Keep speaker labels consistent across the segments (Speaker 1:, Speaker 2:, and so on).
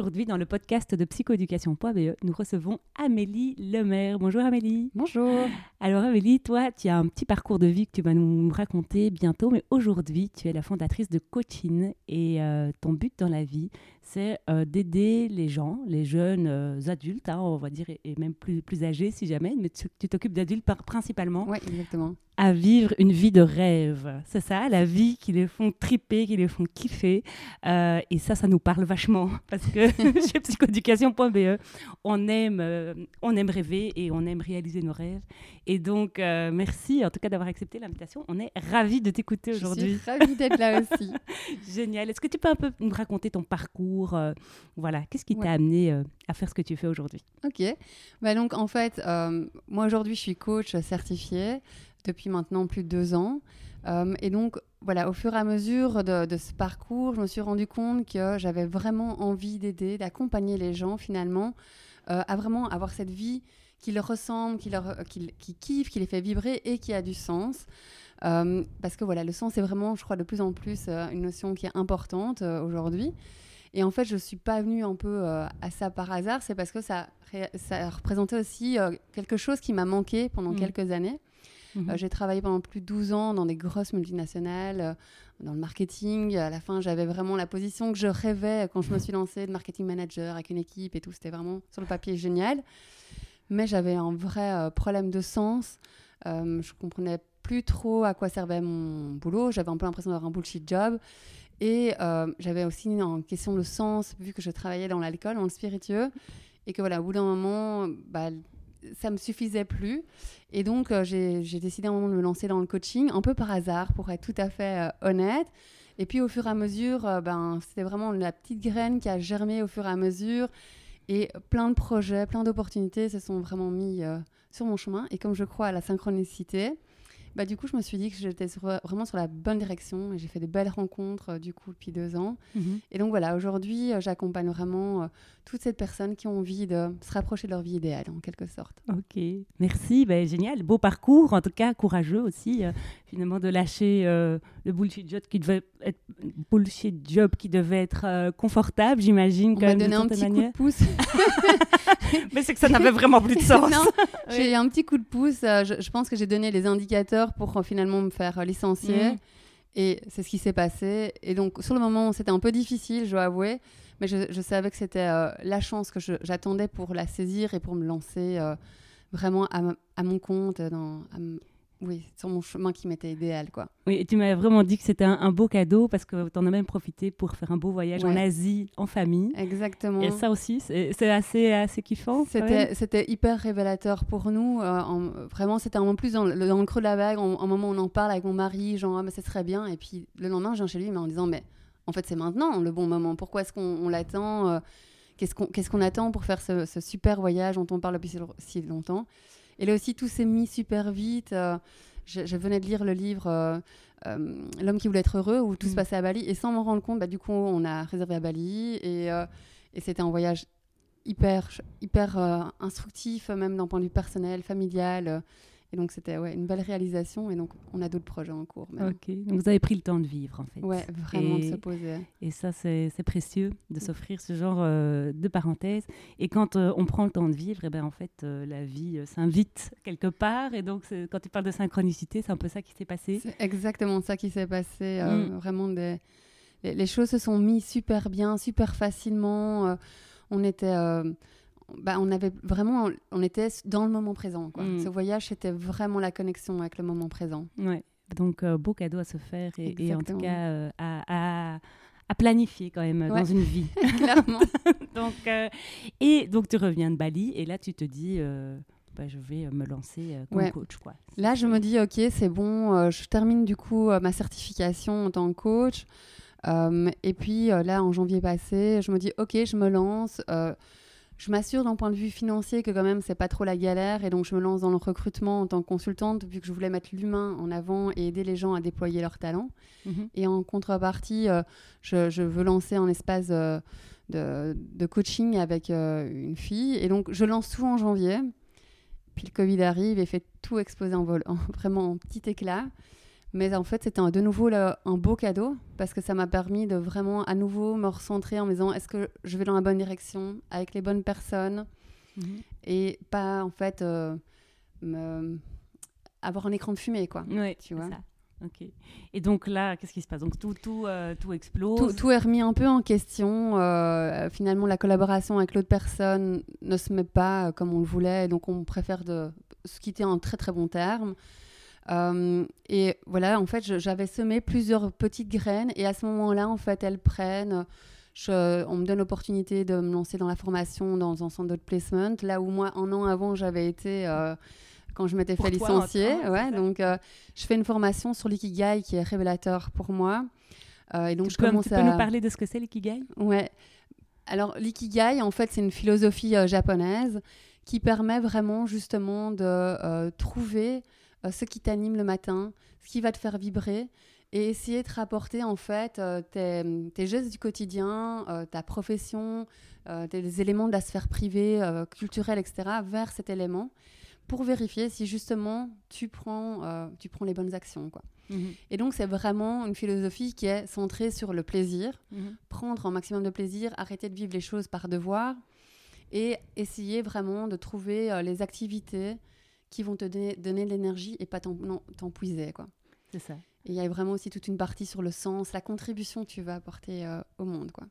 Speaker 1: Aujourd'hui, dans le podcast de psychoéducation.be, nous recevons Amélie Lemaire. Bonjour Amélie.
Speaker 2: Bonjour.
Speaker 1: Alors Amélie, toi, tu as un petit parcours de vie que tu vas nous raconter bientôt, mais aujourd'hui, tu es la fondatrice de Coaching et euh, ton but dans la vie, c'est euh, d'aider les gens, les jeunes euh, adultes, hein, on va dire, et, même plus, plus âgés si jamais, mais tu t'occupes d'adultes principalement.
Speaker 2: Exactement
Speaker 1: à vivre une vie de rêve. C'est ça, la vie qui les font triper, qui les font kiffer. Euh, et ça, ça nous parle vachement parce que chez psychoéducation.be, on aime, on aime rêver et on aime réaliser nos rêves. Et donc, merci en tout cas d'avoir accepté l'invitation. On est ravis de t'écouter aujourd'hui.
Speaker 2: Je suis ravie d'être là aussi.
Speaker 1: Génial. Est-ce que tu peux un peu nous raconter ton parcours Voilà, qu'est-ce qui t'a amené à faire ce que tu fais aujourd'hui?
Speaker 2: Ok. Bah donc, en fait, moi aujourd'hui, je suis coach certifié depuis maintenant plus de deux ans. Euh, et donc, voilà, au fur et à mesure de, ce parcours, je me suis rendu compte que j'avais vraiment envie d'aider, d'accompagner les gens finalement euh, à vraiment avoir cette vie qui leur ressemble, qui, leur, qui, qui kiffe, qui les fait vibrer et qui a du sens. Euh, parce que voilà, le sens est vraiment, je crois, de plus en plus une notion qui est importante aujourd'hui. Et en fait, je ne suis pas venue un peu à ça par hasard, c'est parce que ça, ça représentait aussi quelque chose qui m'a manqué pendant mmh. quelques années. Mhm. Euh, j'ai travaillé pendant plus de 12 ans dans des grosses multinationales, euh, dans le marketing. À la fin, j'avais vraiment la position que je rêvais quand je me suis lancée de marketing manager avec une équipe et tout. C'était vraiment sur le papier génial. Mais j'avais un vrai euh, problème de sens. je comprenais plus trop à quoi servait mon boulot. J'avais un peu l'impression d'avoir un bullshit job. Et j'avais aussi une question de sens, vu que je travaillais dans l'alcool, dans le spiritueux. Et que voilà, au bout d'un moment, bah, ça me suffisait plus. Et donc, euh, j'ai décidé à un moment de me lancer dans le coaching, un peu par hasard, pour être tout à fait euh, honnête. Et puis, au fur et à mesure, euh, ben, c'était vraiment la petite graine qui a germé au fur et à mesure. Et plein de projets, plein d'opportunités se sont vraiment mis sur mon chemin. Et comme je crois à la synchronicité, bah, du coup, je me suis dit que j'étais vraiment sur la bonne direction et j'ai fait des belles rencontres euh, du coup depuis deux ans. Mhm. Et donc voilà, aujourd'hui, euh, j'accompagne vraiment euh, toutes ces personnes qui ont envie de se rapprocher de leur vie idéale en quelque sorte.
Speaker 1: Ok, merci, ben, génial, beau parcours, en tout cas courageux aussi, finalement de lâcher le bullshit job qui devait être bullshit job qui devait être confortable, j'imagine.
Speaker 2: On m'a donné un petit coup de pouce.
Speaker 1: Mais c'est que ça n'avait vraiment plus de sens.
Speaker 2: j'ai un petit coup de pouce. je pense que j'ai donné les indicateurs pour euh, finalement me faire euh, licencier. Mm. Et c'est ce qui s'est passé. Et donc, sur le moment, c'était un peu difficile, je dois avouer. Mais je, savais que c'était euh, la chance que j'attendais pour la saisir et pour me lancer vraiment à, à, mon compte, dans, oui, sur mon chemin qui m'était idéal, quoi.
Speaker 1: Oui, et tu m'avais vraiment dit que c'était un, beau cadeau parce que tu en as même profité pour faire un beau voyage en Asie, en famille.
Speaker 2: Exactement.
Speaker 1: Et ça aussi, c'est assez, assez kiffant.
Speaker 2: C'était hyper révélateur pour nous. Euh, vraiment, c'était un moment plus dans le, dans le, creux de la vague, un moment où on en parle avec mon mari, genre, ah, mais ça serait bien. Et puis le lendemain, je viens chez lui mais en disant, mais en fait, c'est maintenant le bon moment. Pourquoi est-ce qu'on l'attend euh, Qu'est-ce qu'on attend pour faire ce, ce, super voyage dont on parle depuis si longtemps? Et là aussi, tout s'est mis super vite. Euh, je, venais de lire le livre euh, euh, L'homme qui voulait être heureux, où tout se mm. passait à Bali. Et sans m'en rendre compte, bah, du coup, on a réservé à Bali. Et, et c'était un voyage hyper, hyper instructif, même d'un point de vue personnel, familial. Et donc, c'était ouais, une belle réalisation. Et donc, on a d'autres projets en cours.
Speaker 1: Ok, donc vous avez pris le temps de vivre, en fait.
Speaker 2: Ouais, vraiment de se poser.
Speaker 1: Et ça, c'est précieux de mm. s'offrir ce genre euh, de parenthèse. Et quand euh, on prend le temps de vivre, et eh ben, en fait, euh, la vie s'invite quelque part. Et donc, quand tu parles de synchronicité, c'est un peu ça qui s'est passé.
Speaker 2: C'est exactement ça qui s'est passé. Mm. Vraiment, des... les, les, choses se sont mises super bien, super facilement. on était bah, on avait vraiment, on était dans le moment présent. Mm. Ce voyage, c'était vraiment la connexion avec le moment présent.
Speaker 1: Ouais. Donc, euh, beau cadeau à se faire et, en tout cas euh, à, à, planifier quand même dans une vie.
Speaker 2: Clairement.
Speaker 1: donc, euh, et donc, tu reviens de Bali et là, tu te dis, bah, je vais me lancer comme coach. Quoi.
Speaker 2: Là, je me dis, ok, c'est bon, je termine du coup ma certification en tant que coach. et puis là, en janvier passé, je me dis, ok, je me lance je m'assure d'un point de vue financier que quand même c'est pas trop la galère et donc je me lance dans le recrutement en tant que consultante vu que je voulais mettre l'humain en avant et aider les gens à déployer leurs talents. Mhm. Et en contrepartie, euh, je, veux lancer un espace euh, de, coaching avec euh, une fille et donc je lance tout en janvier. Puis le Covid arrive et fait tout exploser en vol, vraiment en petit éclat. Mais en fait, c'était de nouveau un beau cadeau parce que ça m'a permis de vraiment à nouveau me recentrer en me disant est-ce que je vais dans la bonne direction avec les bonnes personnes? Mhm. et pas en fait euh, me... avoir un écran de fumée quoi.
Speaker 1: Oui, tu vois? Ça. Ok. Et donc là, qu'est-ce qui se passe? Donc tout, tout, euh, tout explose.
Speaker 2: Tout, tout, est remis un peu en question. Euh, finalement, la collaboration avec l'autre personne ne se met pas comme on le voulait, donc on préfère de se quitter en très très bon terme. Euh, et voilà, en fait, j'avais semé plusieurs petites graines et à ce moment-là, en fait, elles prennent. Je, on me donne l'opportunité de me lancer dans la formation dans un centre de placement, là où moi, un an avant, j'avais été, euh, quand je m'étais fait licencier. ouais, donc, euh, je fais une formation sur l'ikigai qui est révélateur pour moi.
Speaker 1: et donc, tu je peux, commence tu peux nous parler de ce que c'est l'ikigai?
Speaker 2: Ouais. Alors, l'ikigai, en fait, c'est une philosophie japonaise qui permet vraiment justement de trouver euh, ce qui t'anime le matin, ce qui va te faire vibrer et essayer de rapporter en fait euh, tes, gestes du quotidien, euh, ta profession, tes éléments de la sphère privée, culturelle, etc. vers cet élément pour vérifier si justement tu prends, tu prends les bonnes actions. Quoi. Mhm. Et donc c'est vraiment une philosophie qui est centrée sur le plaisir, mhm. prendre un maximum de plaisir, arrêter de vivre les choses par devoir et essayer vraiment de trouver les activités qui vont te donner, de l'énergie et pas t'empuiser. quoi.
Speaker 1: C'est ça.
Speaker 2: Et il y a vraiment aussi toute une partie sur le sens, la contribution que tu vas apporter euh, au monde. quoi.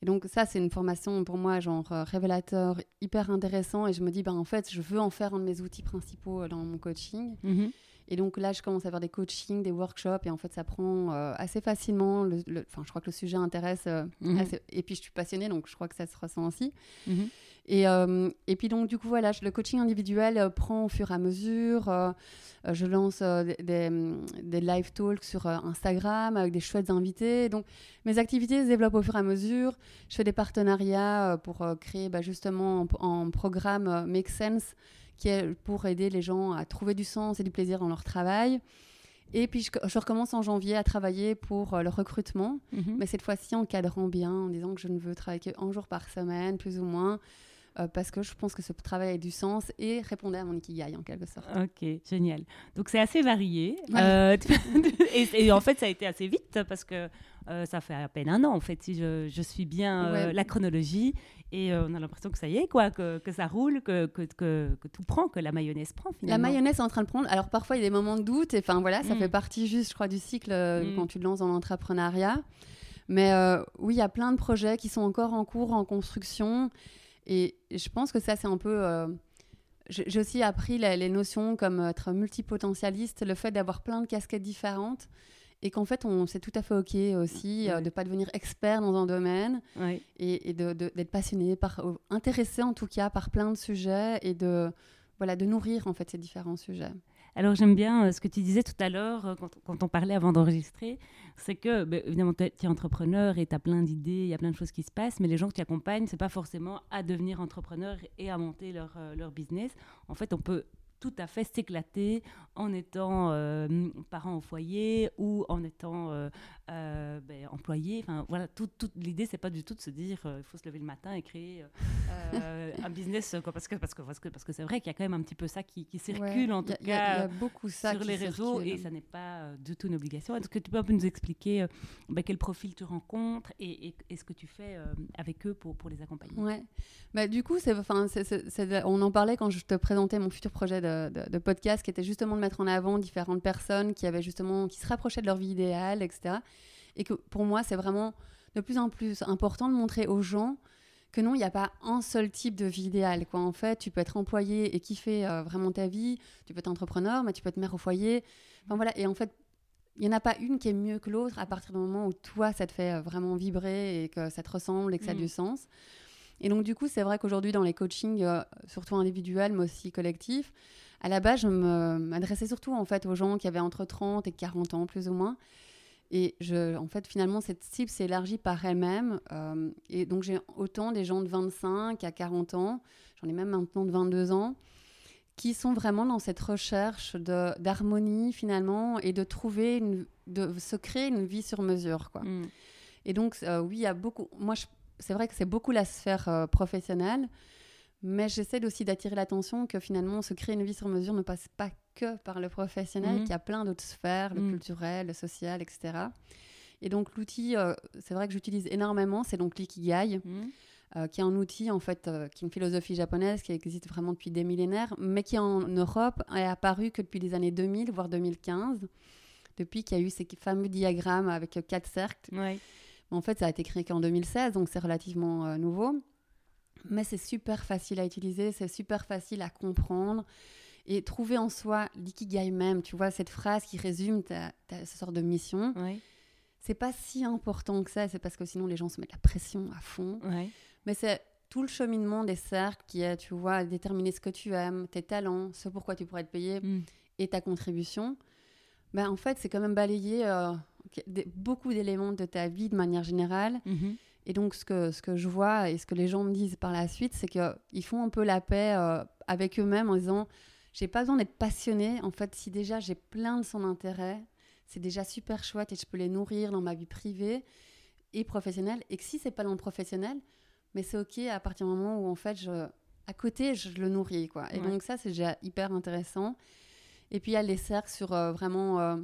Speaker 2: Et donc ça, c'est une formation pour moi, genre euh, révélateur, hyper intéressant. Et je me dis, ben, en fait, je veux en faire un de mes outils principaux euh, dans mon coaching. Mm-hmm. Et donc là, je commence à faire des coachings, des workshops, et en fait, ça prend assez facilement. Enfin, je crois que le sujet intéresse. Mm-hmm. Et puis, je suis passionnée, donc je crois que ça se ressent aussi. Mm-hmm. Et, euh, et, puis donc du coup voilà, le coaching individuel euh, prend au fur et à mesure. Euh, je lance des, des, live talks sur Instagram avec des chouettes invités. Donc mes activités se développent au fur et à mesure. Je fais des partenariats pour créer bah, justement un, programme Make Sense qui est pour aider les gens à trouver du sens et du plaisir dans leur travail. Et puis je, recommence en janvier à travailler pour le recrutement, mhm. mais cette fois-ci en cadrant bien, en disant que je ne veux travailler qu'un jour par semaine, plus ou moins, euh, parce que je pense que ce travail a du sens et répondait à mon ikigai en quelque sorte.
Speaker 1: Ok, génial. Donc c'est assez varié. Euh, et, en fait, ça a été assez vite parce que euh, ça fait à peine un an en fait, si je, je suis bien la chronologie. Et on a l'impression que ça y est, quoi, que, que ça roule, que, que, que, tout prend, que la mayonnaise prend finalement.
Speaker 2: La mayonnaise est en train de prendre. Alors parfois, il y a des moments de doute. Et enfin voilà, ça mm. fait partie juste, je crois, du cycle mm. quand tu te lances dans l'entrepreneuriat. Mais oui, il y a plein de projets qui sont encore en cours, en construction. Et je pense que ça, c'est un peu. Euh, j'ai aussi appris les notions comme être multipotentialiste, le fait d'avoir plein de casquettes différentes et qu'en fait, c'est tout à fait OK aussi euh, de ne pas devenir expert dans un domaine et, d'être passionné, par, euh, intéressé en tout cas par plein de sujets et de, voilà, de nourrir en fait ces différents sujets.
Speaker 1: Alors j'aime bien euh, ce que tu disais tout à l'heure euh, quand, on parlait avant d'enregistrer, c'est que bah, évidemment tu es, entrepreneur et tu as plein d'idées, il y a plein de choses qui se passent, mais les gens que tu accompagnes, c'est pas forcément à devenir entrepreneur et à monter leur, euh, business. En fait, on peut tout à fait s'éclater en étant parent au foyer ou en étant euh, ben, employé. Enfin, voilà, toute l'idée, c'est pas du tout de se dire il faut se lever le matin et créer un business, quoi, parce que parce que parce que parce que c'est vrai qu'il y a quand même un petit peu ça qui, circule en tout cas beaucoup ça sur les réseaux et ça n'est pas du tout une obligation. Est-ce que tu peux un peu nous expliquer ben, quel profil tu rencontres et, et, ce que tu fais avec eux pour, pour les accompagner?
Speaker 2: Ouais. Bah, du coup, c'est, enfin, on en parlait quand je te présentais mon futur projet de de, podcast qui était justement de mettre en avant différentes personnes qui avaient justement qui se rapprochaient de leur vie idéale, etc. Et que pour moi, c'est vraiment de plus en plus important de montrer aux gens que non, il n'y a pas un seul type de vie idéale. Quoi. En fait, tu peux être employé et kiffer euh, vraiment ta vie, tu peux être entrepreneur, mais tu peux être mère au foyer. Enfin voilà, et en fait, il n'y en a pas une qui est mieux que l'autre à partir du moment où toi, ça te fait euh, vraiment vibrer et que ça te ressemble et que ça a mm. du sens. Et donc, du coup, c'est vrai qu'aujourd'hui, dans les coachings, euh, surtout individuels, mais aussi collectifs, à la base, je m'adressais surtout en fait aux gens qui avaient entre 30 et 40 ans, plus ou moins. Et je, en fait, finalement, cette cible s'est élargie par elle-même. Euh, et donc, j'ai autant des gens de 25 à 40 ans, j'en ai même maintenant de 22 ans, qui sont vraiment dans cette recherche d'harmonie, finalement, et de trouver, une, de se créer une vie sur mesure. Quoi. Mm. Et donc, euh, oui, il y a beaucoup. Moi, c'est vrai que c'est beaucoup la sphère euh, professionnelle. Mais j'essaie aussi d'attirer l'attention que finalement, se créer une vie sur mesure ne passe pas que par le professionnel, mhm. qu'il y a plein d'autres sphères, le mhm. culturel, le social, etc. Et donc l'outil, euh, c'est vrai que j'utilise énormément, c'est donc l'ikigai, mhm. euh, qui est un outil en fait, euh, qui est une philosophie japonaise qui existe vraiment depuis des millénaires, mais qui en Europe est apparu que depuis les années 2000, voire 2015, depuis qu'il y a eu ces fameux diagrammes avec quatre cercles. En fait, ça a été créé qu'en 2016, donc c'est relativement nouveau. Mais c'est super facile à utiliser, c'est super facile à comprendre et trouver en soi l'ikigai même, tu vois, cette phrase qui résume ta, ta ce sorte de mission. C'est pas si important que ça, c'est parce que sinon les gens se mettent la pression à fond. Mais c'est tout le cheminement des cercles qui est, tu vois, déterminer ce que tu aimes, tes talents, ce pourquoi tu pourrais être payé mm. et ta contribution. Ben, en fait, c'est quand même balayer euh, beaucoup d'éléments de ta vie de manière générale. Mm-hmm. Et donc, ce que, ce que je vois et ce que les gens me disent par la suite, c'est qu'ils font un peu la paix euh, avec eux-mêmes en disant j'ai pas besoin d'être passionné. En fait, si déjà j'ai plein de son intérêt, c'est déjà super chouette et je peux les nourrir dans ma vie privée et professionnelle. Et que si c'est pas dans le professionnel, mais c'est ok à partir du moment où en fait, je, à côté, je le nourris. Quoi. Et donc, ça, c'est déjà hyper intéressant. Et puis, il y a les cercles sur euh, vraiment euh,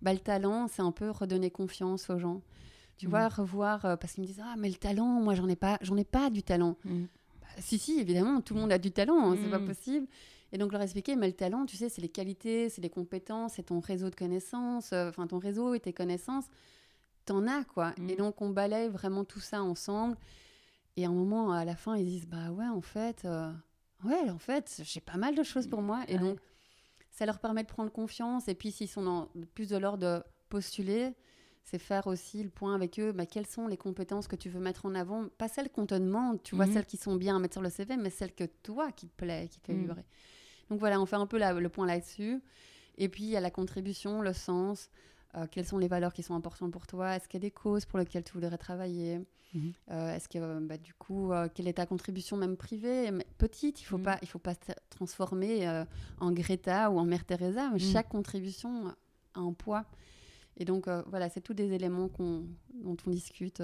Speaker 2: bah, le talent, c'est un peu redonner confiance aux gens. Tu vois, mm. revoir, euh, parce qu'ils me disent Ah, mais le talent, moi, j'en ai pas, j'en ai pas du talent. Mm. Bah, si, si, évidemment, tout le monde a du talent, hein, c'est pas mm. possible. Et donc, leur expliquer, mais le talent, tu sais, c'est les qualités, c'est les compétences, c'est ton réseau de connaissances, euh, enfin, ton réseau et tes connaissances, t'en as, quoi. Et donc, on balaye vraiment tout ça ensemble. Et à un moment, à la fin, ils disent Bah ouais, en fait, euh, ouais, en fait, j'ai pas mal de choses pour moi. Et donc, ça leur permet de prendre confiance. Et puis, s'ils sont dans plus de l'ordre de postuler, c'est faire aussi le point avec eux, bah, quelles sont les compétences que tu veux mettre en avant, pas celles qu'on te demande, tu vois, mhm. celles qui sont bien à mettre sur le CV, mais celles que toi qui te plaît, qui te fait vibrer. Donc voilà, on fait un peu le point là-dessus. Et puis il y a la contribution, le sens, euh, quelles sont les valeurs qui sont importantes pour toi, est-ce qu'il y a des causes pour lesquelles tu voudrais travailler, mhm. euh, est-ce que bah, du coup, euh, quelle est ta contribution même privée, petite, il faut pas, il faut pas se transformer en Greta ou en Mère Teresa, mais chaque contribution a un poids. Et donc, voilà, c'est tous des éléments dont on discute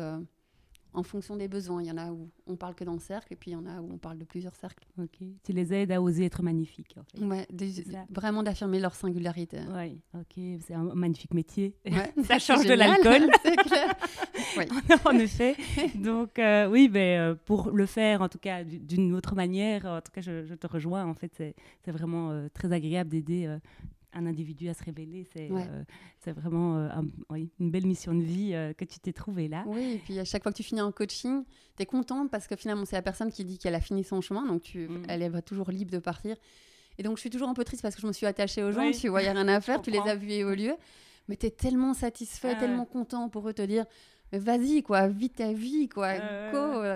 Speaker 2: en fonction des besoins. Il y en a où on parle que dans le cercle, et puis il y en a où on parle de plusieurs cercles.
Speaker 1: Ok. Tu les aides à oser être magnifiques, en fait.
Speaker 2: Ouais, vraiment d'affirmer leur singularité.
Speaker 1: Oui, ok. C'est un magnifique métier. ça change de l'alcool. oui. en effet. Donc, euh, oui, mais, pour le faire, en tout cas, d'une autre manière, en tout cas, je, je te rejoins. En fait, c'est vraiment très agréable d'aider un individu à se révéler. C'est euh, vraiment euh, une belle mission de vie euh, que tu t'es trouvée là.
Speaker 2: Oui, et puis à chaque fois que tu finis en coaching, tu es contente parce que finalement, c'est la personne qui dit qu'elle a fini son chemin, donc tu, mm. elle est toujours libre de partir. Et donc, je suis toujours un peu triste parce que je me suis attachée aux gens, tu vois, il n'y a rien à faire, tu les as vus évoluer. Mais tu es tellement satisfait, ah tellement content pour eux te dire vas-y, quoi, vis ta vie, quoi,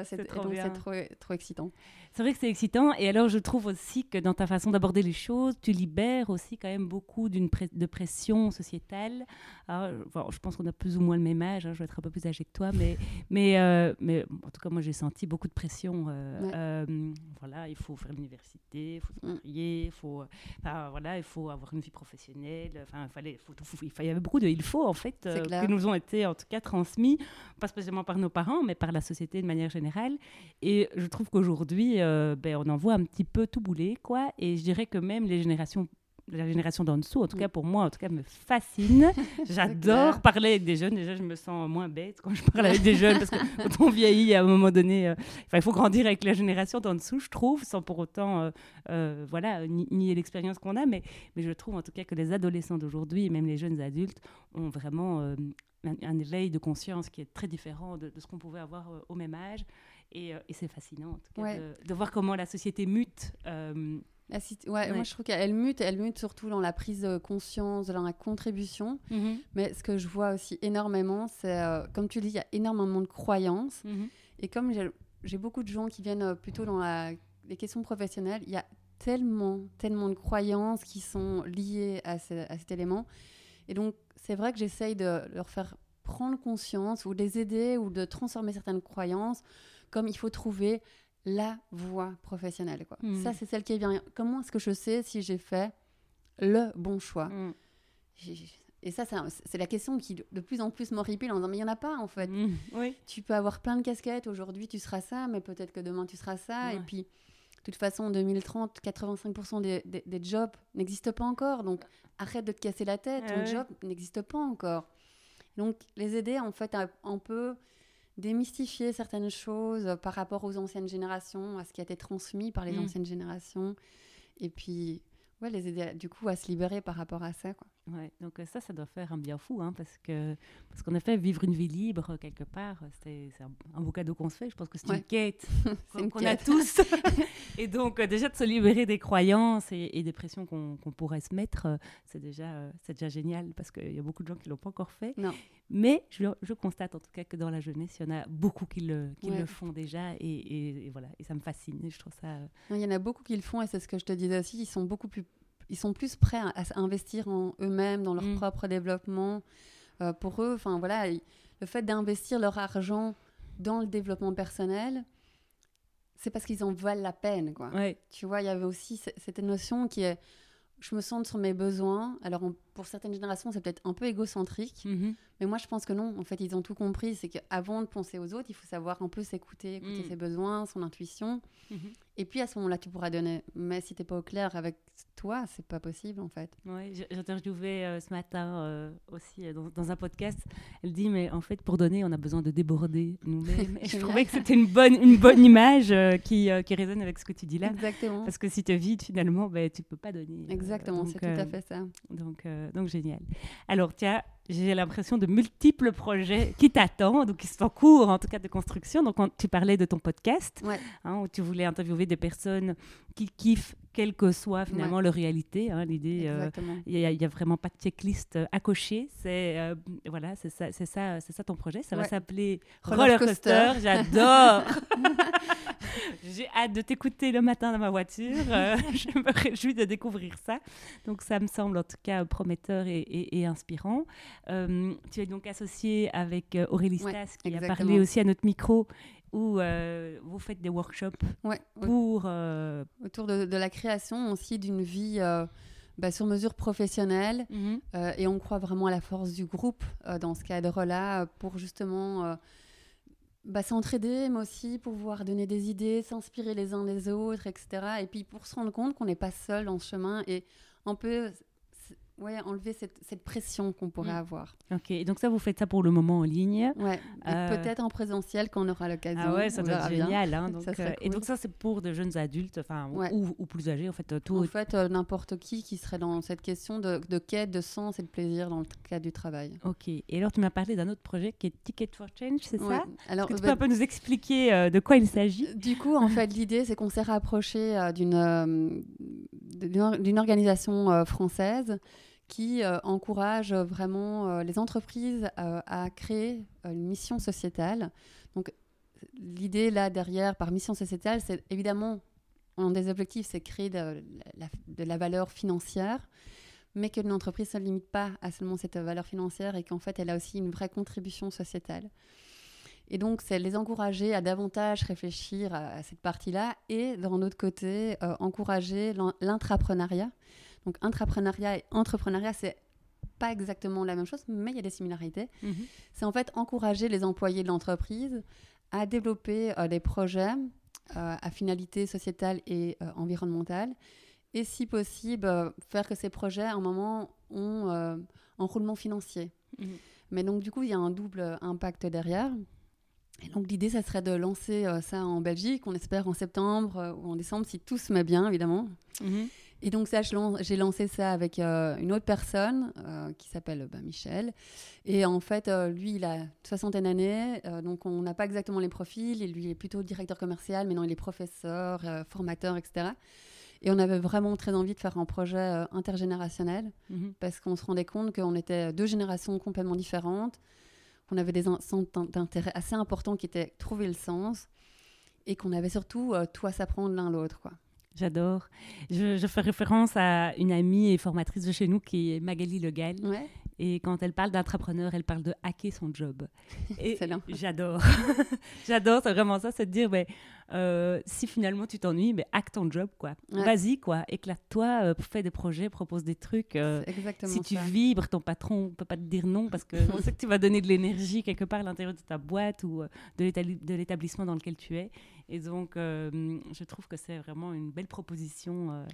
Speaker 2: c'est trop, trop excitant.
Speaker 1: C'est vrai que c'est excitant. Et alors, je trouve aussi que dans ta façon d'aborder les choses, tu libères aussi quand même beaucoup d'une de pression sociétale. Alors, je pense qu'on a plus ou moins le même âge. Hein, je vais être un peu plus âgée que toi, mais, mais, euh, mais en tout cas, moi, j'ai senti beaucoup de pression. Euh, euh, voilà, il faut faire l'université, il faut se mm. marier, il faut, voilà, il faut avoir une vie professionnelle. Enfin, il fallait, faut, il y avait beaucoup de il faut en fait qui nous ont été en tout cas transmis, pas spécialement par nos parents, mais par la société de manière générale. Et je trouve qu'aujourd'hui euh, ben, on en voit un petit peu tout bouler, quoi. Et je dirais que même les générations la génération d'en dessous, en tout mm. cas pour moi, en tout cas me fascine. J'adore parler avec des jeunes. Déjà, je me sens moins bête quand je parle avec des jeunes parce que quand on vieillit, à un moment donné, euh, il faut grandir avec la génération d'en dessous, je trouve, sans pour autant, euh, voilà, nier l'expérience qu'on a. Mais, mais je trouve en tout cas que les adolescents d'aujourd'hui et même les jeunes adultes ont vraiment un, éveil de conscience qui est très différent de, de ce qu'on pouvait avoir au même âge. Euh, et, c'est fascinant, en tout cas, de, voir comment la société mute.
Speaker 2: Euh, ouais, moi je trouve qu'elle mute, elle mute surtout dans la prise de conscience, dans la contribution. Mhm. Mais ce que je vois aussi énormément, c'est, euh, comme tu dis, il y a énormément de croyances. Mhm. Et comme j'ai beaucoup de gens qui viennent plutôt dans la- les questions professionnelles. Il y a tellement, tellement de croyances qui sont liées à, ce- à cet élément. Et donc, c'est vrai que j'essaye de leur faire prendre conscience ou de les aider ou de transformer certaines croyances comme il faut trouver la voie professionnelle. Quoi.
Speaker 1: Mhm.
Speaker 2: Ça, c'est celle qui vient. Comment est-ce que je sais si j'ai fait le bon choix
Speaker 1: Mm.
Speaker 2: J'ai- Et ça, c'est un- c'est la question qui de plus en plus m'horripile en disant, mais il n'y en a pas en fait.
Speaker 1: Mm. Oui.
Speaker 2: Tu peux avoir plein de casquettes, aujourd'hui tu seras ça, mais peut-être que demain tu seras ça. Et
Speaker 1: Ouais.
Speaker 2: puis, de toute façon, en 2030, 85% des, des- des jobs n'existent pas encore. Donc, arrête de te casser la tête,
Speaker 1: Ah
Speaker 2: ton
Speaker 1: ouais.
Speaker 2: job n'existe pas encore. Donc, les aider en fait à un peu démystifier certaines choses par rapport aux anciennes générations, à ce qui a été transmis par les
Speaker 1: Mm.
Speaker 2: anciennes générations. Et puis, ouais, les aider à- du coup à se libérer par rapport à ça. Quoi.
Speaker 1: Ouais, donc euh, ça, ça doit faire un bien fou, hein, parce que parce qu'en effet, vivre une vie libre quelque part, euh, c'est un, un beau cadeau qu'on se fait. Je pense que c'est
Speaker 2: Ouais.
Speaker 1: une quête
Speaker 2: C'est une
Speaker 1: qu'on a tous. et donc euh, déjà de se libérer des croyances et, et des pressions qu'on pourrait se mettre, c'est déjà c'est déjà génial parce qu'il y a beaucoup de gens qui l'ont pas encore fait.
Speaker 2: Non.
Speaker 1: Mais je, je constate en tout cas que dans la jeunesse, il y en a beaucoup qui le qui
Speaker 2: Ouais.
Speaker 1: le font déjà et, et- et voilà et ça me fascine. Et je trouve ça
Speaker 2: Il y en a beaucoup qui le font et c'est ce que je te disais aussi. Ils sont beaucoup plus, ils sont plus prêts à, à investir en eux-mêmes, dans leur
Speaker 1: Mm.
Speaker 2: propre développement. Euh, pour eux, enfin voilà, il- le fait d'investir leur argent dans le développement personnel, c'est parce qu'ils en valent la peine, quoi.
Speaker 1: ouais.
Speaker 2: Tu vois, il y avait aussi ce- cette notion qui est, je me centre sur mes besoins. Alors on- pour certaines générations, c'est peut-être un peu égocentrique,
Speaker 1: Mhm.
Speaker 2: Mais moi je pense que non. En fait, ils ont tout compris. C'est qu'avant de penser aux autres, il faut savoir un peu s'écouter, écouter
Speaker 1: Mm.
Speaker 2: ses besoins, son intuition.
Speaker 1: Mhm.
Speaker 2: Et puis à ce moment-là, tu pourras donner. Mais si t'es pas au clair avec toi, c'est pas possible en fait.
Speaker 1: J'ai interviewé euh, ce matin euh, aussi euh, dans, dans un podcast. Elle dit mais en fait pour donner on a besoin de déborder nous-mêmes. Et je trouvais que c'était une bonne une bonne image euh, qui qui résonne avec ce que tu dis là.
Speaker 2: Exactement.
Speaker 1: Parce que si tu es vide finalement ben tu peux pas donner.
Speaker 2: Exactement, c'est tout à fait ça.
Speaker 1: Donc donc génial. Alors tiens j'ai l'impression de multiples projets qui t'attendent, donc qui sont en cours, en tout cas de construction. Donc, on- tu parlais de ton podcast,
Speaker 2: Ouais.
Speaker 1: hein, où tu voulais interviewer des personnes qui kiffent, quelle que soit finalement leur réalité. hein, L'idée, euh, il n'y a, vraiment pas de checklist euh, à cocher. C'est euh, voilà, c'est ça, c'est ça, ton projet. Ça va s'appeler
Speaker 2: Roller
Speaker 1: Roller
Speaker 2: coaster.
Speaker 1: Coaster. J'adore. J'ai hâte de t'écouter le matin dans ma voiture. Je me réjouis de découvrir ça. Donc ça me semble en tout cas prometteur et, et- et inspirant. Tu es donc associé avec Aurélie
Speaker 2: Ouais,
Speaker 1: Stas qui a parlé aussi à notre micro où euh, vous faites des workshops
Speaker 2: Ouais.
Speaker 1: pour euh,
Speaker 2: Autour de, de la création aussi d'une vie euh, bah, sur mesure professionnelle.
Speaker 1: mhm,
Speaker 2: Euh, et on croit vraiment à la force du groupe dans ce cadre-là pour justement bah, s'entraider, mais aussi pouvoir donner des idées, s'inspirer les uns des autres, etc. Et puis pour se rendre compte qu'on n'est pas seul dans ce chemin et on peut ouais, enlever cette, cette pression qu'on pourrait
Speaker 1: Mm.
Speaker 2: avoir.
Speaker 1: Ok, et donc ça, vous faites ça pour le moment en ligne.
Speaker 2: Ouais.
Speaker 1: Euh,
Speaker 2: peut-être en présentiel quand on aura l'occasion.
Speaker 1: Ah ouais, ça doit être génial. hein, donc,
Speaker 2: Ça serait
Speaker 1: euh, Et donc ça, c'est pour de jeunes adultes, enfin,
Speaker 2: Ouais.
Speaker 1: ou, ou plus âgés, en fait, euh, tout.
Speaker 2: En fait, euh, n'importe qui qui serait dans cette question de, de quête, de sens et de plaisir dans le cadre du travail.
Speaker 1: Ok. Et alors, tu m'as parlé d'un autre projet qui est Ticket for Change, c'est
Speaker 2: Ouais.
Speaker 1: ça?
Speaker 2: Alors,
Speaker 1: Est-ce que tu
Speaker 2: bah,
Speaker 1: peux un peu nous expliquer de quoi il s'agit?
Speaker 2: Du coup, en fait, l'idée, c'est qu'on s'est rapproché d'une d'une or- d'une organisation française qui euh, encourage euh, vraiment euh, les entreprises à créer une mission sociétale. Donc, l'idée là derrière, par mission sociétale, c'est évidemment, un des objectifs, c'est créer de la, valeur financière, mais que l'entreprise ne se limite pas à seulement cette valeur financière et qu'en fait, elle a aussi une vraie contribution sociétale. Et donc, c'est les encourager à davantage réfléchir à, cette partie-là et, d'un autre côté, encourager l'en- l'intrapreneuriat. Donc, intrapreneuriat et entrepreneuriat, c'est pas exactement la même chose, mais il y a des similarités.
Speaker 1: Mhm.
Speaker 2: C'est en fait encourager les employés de l'entreprise à développer euh, des projets euh, à finalité sociétale et euh, environnementale. Et si possible, faire que ces projets, à un moment, ont un roulement financier.
Speaker 1: Mhm.
Speaker 2: Mais donc, du coup, il y a un double impact derrière. Et donc, l'idée, ça serait de lancer ça en Belgique, on espère en septembre ou en décembre, si tout se met bien, évidemment.
Speaker 1: Mhm.
Speaker 2: Et donc, ça, j'ai lancé ça avec euh, une autre personne euh, qui s'appelle bah, Michel. Et en fait, euh, lui, il a une soixantaine d'années, donc on n'a pas exactement les profils. Et lui, il est plutôt directeur commercial, mais non, il est professeur, formateur, etc. Et on avait vraiment très envie de faire un projet intergénérationnel
Speaker 1: Mhm.
Speaker 2: parce qu'on se rendait compte qu'on était deux générations complètement différentes, qu'on avait des centres d'intérêt assez importants qui étaient trouver le sens. et qu'on avait surtout tout à s'apprendre l'un l'autre. quoi.
Speaker 1: J'adore. Je, je, fais référence à une amie et formatrice de chez nous qui est Magali Legal.
Speaker 2: Ouais.
Speaker 1: Et quand elle parle d'entrepreneur, elle parle de hacker son job. Et j'adore. j'adore, c'est vraiment ça, c'est de dire, mais, euh, si finalement tu t'ennuies, mais hack ton job, quoi. Vas-y, quoi. Éclate-toi, euh, fais des projets, propose des trucs. Euh, si tu vibres, ton patron ne peut pas te dire non parce que sait que tu vas donner de l'énergie quelque part à l'intérieur de ta boîte ou de l'établissement dans lequel tu es. Et donc, euh, je trouve que c'est vraiment une belle proposition. Euh,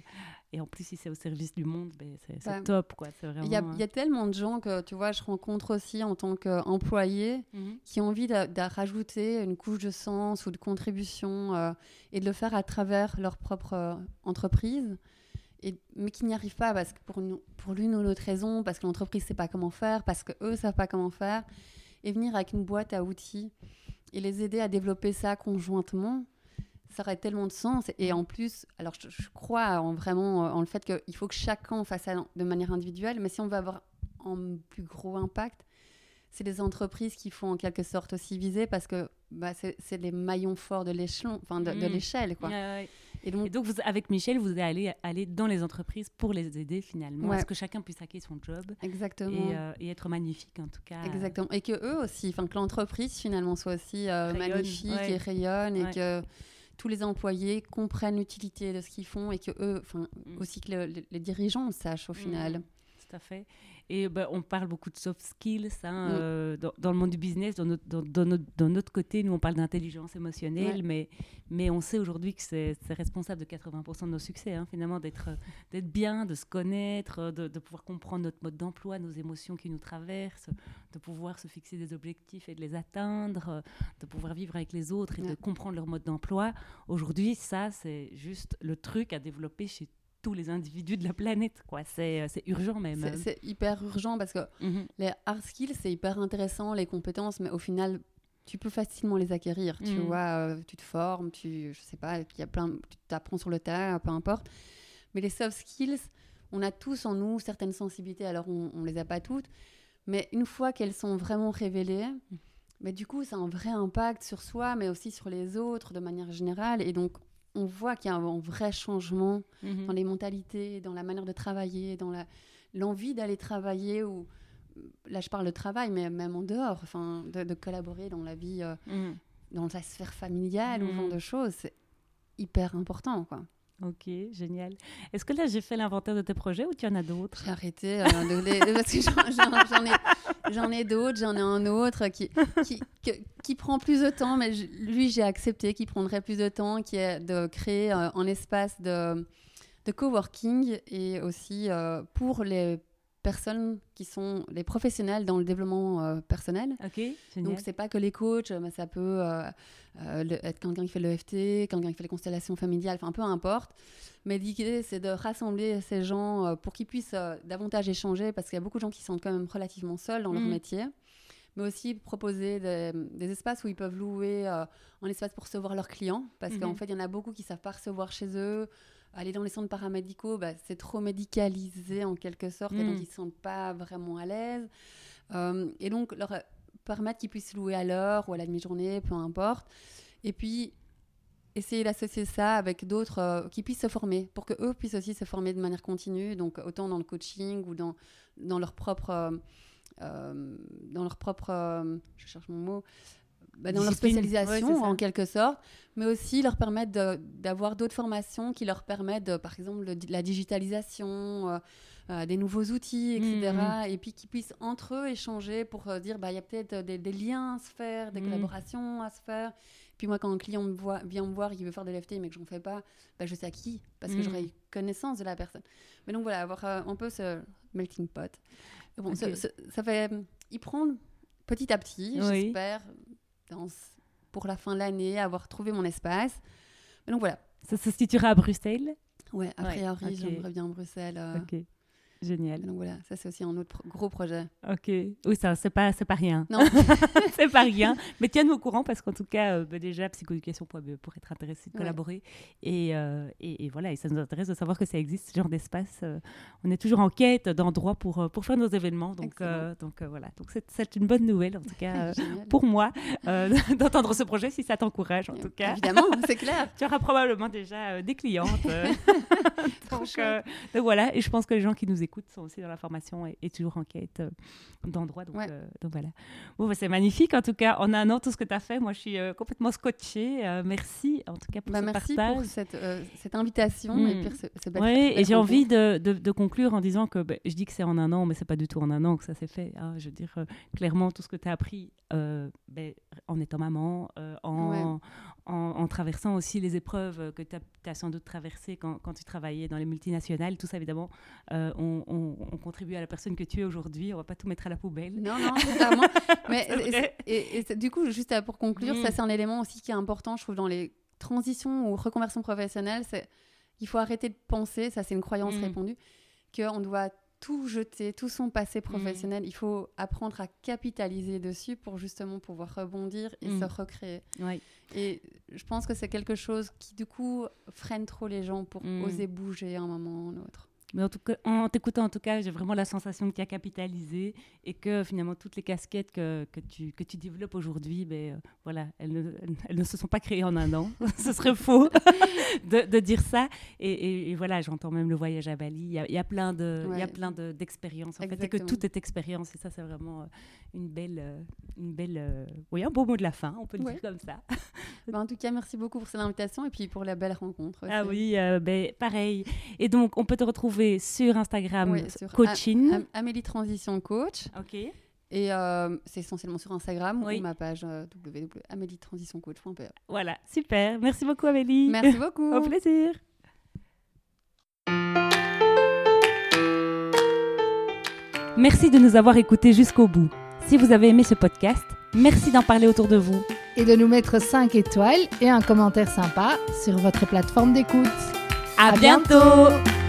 Speaker 1: et en plus, si c'est au service du monde, ben, c'est bah, top.
Speaker 2: Il y, a tellement de gens que, tu vois, je rencontre aussi en tant qu'employé mhm. qui ont envie de, rajouter une couche de sens ou de contribution euh, et de le faire à travers leur propre entreprise. Et, mais qui n'y arrivent pas parce que pour, pour l'une ou l'autre raison, parce que l'entreprise ne sait pas comment faire, parce qu'eux ne savent pas comment faire, et venir avec une boîte à outils et les aider à développer ça conjointement, ça aurait tellement de sens. Et en plus, alors je, crois en vraiment en le fait qu'il faut que chacun fasse ça de manière individuelle, mais si on veut avoir un plus gros impact, c'est les entreprises qui font en quelque sorte aussi viser parce que bah, c'est les maillons forts de l'échelon, enfin de, mmh. l'échelle. quoi.
Speaker 1: Et donc, vous, avec Michel, vous allez aller dans les entreprises pour les aider finalement, à ce que chacun puisse hacker son job.
Speaker 2: Exactement.
Speaker 1: Euh, et, être magnifique en tout cas.
Speaker 2: Exactement. Et que eux aussi, enfin que l'entreprise finalement soit aussi euh, magnifique et rayonne et que tous les employés comprennent l'utilité de ce qu'ils font et que eux, enfin mm. aussi que les dirigeants sachent au mm. final.
Speaker 1: À fait. Et ben, on parle beaucoup de soft skills hein, euh, dans, le monde du business. Dans notre, dans, notre, notre côté, nous, on parle d'intelligence émotionnelle, mais, mais on sait aujourd'hui que c'est responsable de 80% de nos succès, hein, finalement, d'être bien, de se connaître, de, de pouvoir comprendre notre mode d'emploi, nos émotions qui nous traversent, de pouvoir se fixer des objectifs et de les atteindre, de pouvoir vivre avec les autres et de comprendre leur mode d'emploi. Aujourd'hui, ça, c'est juste le truc à développer chez tous les individus de la planète. quoi. C'est euh, urgent même.
Speaker 2: C'est hyper urgent parce que mhm. les hard skills, c'est hyper intéressant, les compétences, mais au final, tu peux facilement les acquérir. Tu mhm. vois, euh, tu te formes, tu, je sais pas, il y a plein, tu t'apprends sur le terrain, peu importe. Mais les soft skills, on a tous en nous certaines sensibilités, alors on, ne les a pas toutes, mais une fois qu'elles sont vraiment révélées, mhm. mais du coup, ça a un vrai impact sur soi, mais aussi sur les autres de manière générale. Et donc, on voit qu'il y a un, vrai changement mhm. dans les mentalités, dans la manière de travailler, dans l'envie d'aller travailler ou là je parle de travail, mais même en dehors, enfin, de, collaborer dans la vie, euh, mhm. dans la sphère familiale ou ce genre mhm. de choses, c'est hyper important, quoi.
Speaker 1: Ok, génial. Est-ce que là, j'ai fait l'inventaire de tes projets ou tu en as d'autres?
Speaker 2: J'ai arrêté, euh, parce que j'en ai, d'autres. J'en ai un autre qui, prend plus de temps, mais lui, j'ai accepté qu'il prendrait plus de temps, qui est de créer euh, un espace de, de coworking et aussi euh, pour les personnes qui sont les professionnels dans le développement euh, personnel.
Speaker 1: Ok,
Speaker 2: Donc, c'est pas que les coachs, mais ça peut euh, euh, être quelqu'un qui fait l'EFT, quelqu'un qui fait les constellations familiales, enfin, peu importe. Mais l'idée, c'est de rassembler ces gens pour qu'ils puissent davantage échanger, parce qu'il y a beaucoup de gens qui sont quand même relativement seuls dans leur mm. métier. Mais aussi proposer des, espaces où ils peuvent louer un espace pour recevoir leurs clients, parce qu'en mm-hmm. fait, il y en a beaucoup qui savent pas recevoir chez eux aller dans les centres paramédicaux, bah, c'est trop médicalisé en quelque sorte, et donc hmm. ils ne se sentent pas vraiment à l'aise. Euh, et donc, leur permettre qu'ils puissent louer à l'heure ou à la demi-journée, peu importe. Et puis, essayer d'associer ça avec d'autres euh, qui puissent se former, pour qu'eux puissent aussi se former de manière continue, donc autant dans le coaching ou dans, dans leur propre... Euh, dans leur propre... je cherche mon mot bah, dans leur spécialisation en quelque sorte, mais aussi leur permettre d'avoir d'autres formations qui leur permettent, par exemple, la digitalisation, euh, euh, des nouveaux outils, etc. Mmh, mmh. Et puis qu'ils puissent entre eux échanger pour euh, dire, bah, il y a peut-être des, liens à se faire, des mmh. collaborations à se faire. Puis moi, quand un client me voit, vient me voir, il veut faire de l'FT, mais que je n'en fais pas, bah, je sais à qui, parce que j'aurai connaissance de la personne. Mais donc voilà, avoir un peu ce melting pot. Bon, ça, fait... Il prend petit à petit, j'espère, pour la fin de l'année, avoir trouvé mon espace. donc voilà.
Speaker 1: Ça se situera à Bruxelles?
Speaker 2: Ouais, a priori, j'aimerais bien Bruxelles. Euh.
Speaker 1: Génial.
Speaker 2: Donc voilà, ça c'est aussi un autre pro- gros projet.
Speaker 1: Ok. Oui, ça, c'est pas, pas rien.
Speaker 2: Non.
Speaker 1: c'est pas rien. Mais tiens-nous au courant parce qu'en tout cas, euh, bah, déjà, psychoéducation.be pourrait être intéressé de
Speaker 2: Ouais.
Speaker 1: collaborer. Et, euh, et, et voilà, et ça nous intéresse de savoir que ça existe, ce genre d'espace. Euh, on est toujours en quête d'endroits pour, euh, pour faire nos événements. Donc, euh, donc euh, voilà. Donc c'est, une bonne nouvelle, en tout cas, euh, pour moi, euh, d'entendre ce projet, si ça t'encourage, en tout cas.
Speaker 2: Évidemment, c'est clair.
Speaker 1: Tu auras probablement déjà euh, des clientes. euh. Donc, euh, donc voilà, et je pense que les gens qui nous écoutent sont aussi dans la formation et, et toujours en quête euh, d'endroits. Donc,
Speaker 2: Ouais.
Speaker 1: euh, donc voilà. Bon, bah, c'est magnifique en tout cas. En un an, tout ce que tu as fait, moi je suis euh, complètement scotchée. Merci en tout cas pour
Speaker 2: Bah,
Speaker 1: ce
Speaker 2: merci
Speaker 1: partage.
Speaker 2: pour cette, cette invitation
Speaker 1: Mm.
Speaker 2: et puis ce, ce
Speaker 1: et j'ai envie de, de- de conclure en disant que ben, je dis que c'est en un an, mais c'est pas du tout en un an que ça s'est fait. hein. Je veux dire, clairement, tout ce que tu as appris ben, en étant maman, en,
Speaker 2: Ouais.
Speaker 1: En, en traversant aussi les épreuves que tu as, sans doute traversées quand, quand tu travaillais dans les multinationales, tout ça évidemment, euh, on, on- on contribue à la personne que tu es aujourd'hui. On va pas tout mettre à la poubelle.
Speaker 2: Non, non, clairement. Mais et- du coup, juste à- pour conclure,
Speaker 1: Mm.
Speaker 2: ça c'est un élément aussi qui est important, je trouve, dans les transitions ou reconversions professionnelles, c'est il faut arrêter de penser, ça c'est une croyance
Speaker 1: Mm.
Speaker 2: répandue, qu'on doit tout jeter, tout son passé professionnel. Il faut apprendre à capitaliser dessus pour justement pouvoir rebondir et
Speaker 1: Mm.
Speaker 2: se recréer. Et je pense que c'est quelque chose qui, du coup, freine trop les gens pour
Speaker 1: Mm.
Speaker 2: oser bouger à un moment ou un autre.
Speaker 1: Mais en tout cas, en t'écoutant, en tout cas, j'ai vraiment la sensation que tu as capitalisé et que finalement toutes les casquettes que, que, tu, que tu développes aujourd'hui, ben, euh, voilà, elles ne, elles- ne se sont pas créées en un an. Ce serait faux de, de dire ça. Et, et- et voilà, j'entends même le voyage à Bali. Il y a, y a plein de, il y a
Speaker 2: Ouais.
Speaker 1: plein de- d'expériences en fait, et que tout est expérience. Et ça, c'est vraiment euh, une belle, euh, une belle, oui, un beau mot de la fin, on peut le
Speaker 2: Ouais.
Speaker 1: dire comme ça.
Speaker 2: Bah, en tout cas, merci beaucoup pour cette invitation et puis pour la belle rencontre.
Speaker 1: Ah oui, euh, ben, pareil. Et donc, on peut te retrouver sur Instagram,
Speaker 2: sur
Speaker 1: coaching.
Speaker 2: Am- Amélie Transition Coach.
Speaker 1: ok.
Speaker 2: Et euh, c'est essentiellement sur Instagram
Speaker 1: Oui.
Speaker 2: ou ma page euh, www.amelietransitioncoach.be.
Speaker 1: Voilà, super. Merci beaucoup, Amélie.
Speaker 2: Merci beaucoup.
Speaker 1: Au plaisir. Merci de nous avoir écoutés jusqu'au bout. Si vous avez aimé ce podcast, merci d'en parler autour de vous.
Speaker 3: Et de nous mettre 5 étoiles et un commentaire sympa sur votre plateforme d'écoute.
Speaker 1: À,
Speaker 3: À
Speaker 1: bientôt.
Speaker 3: bientôt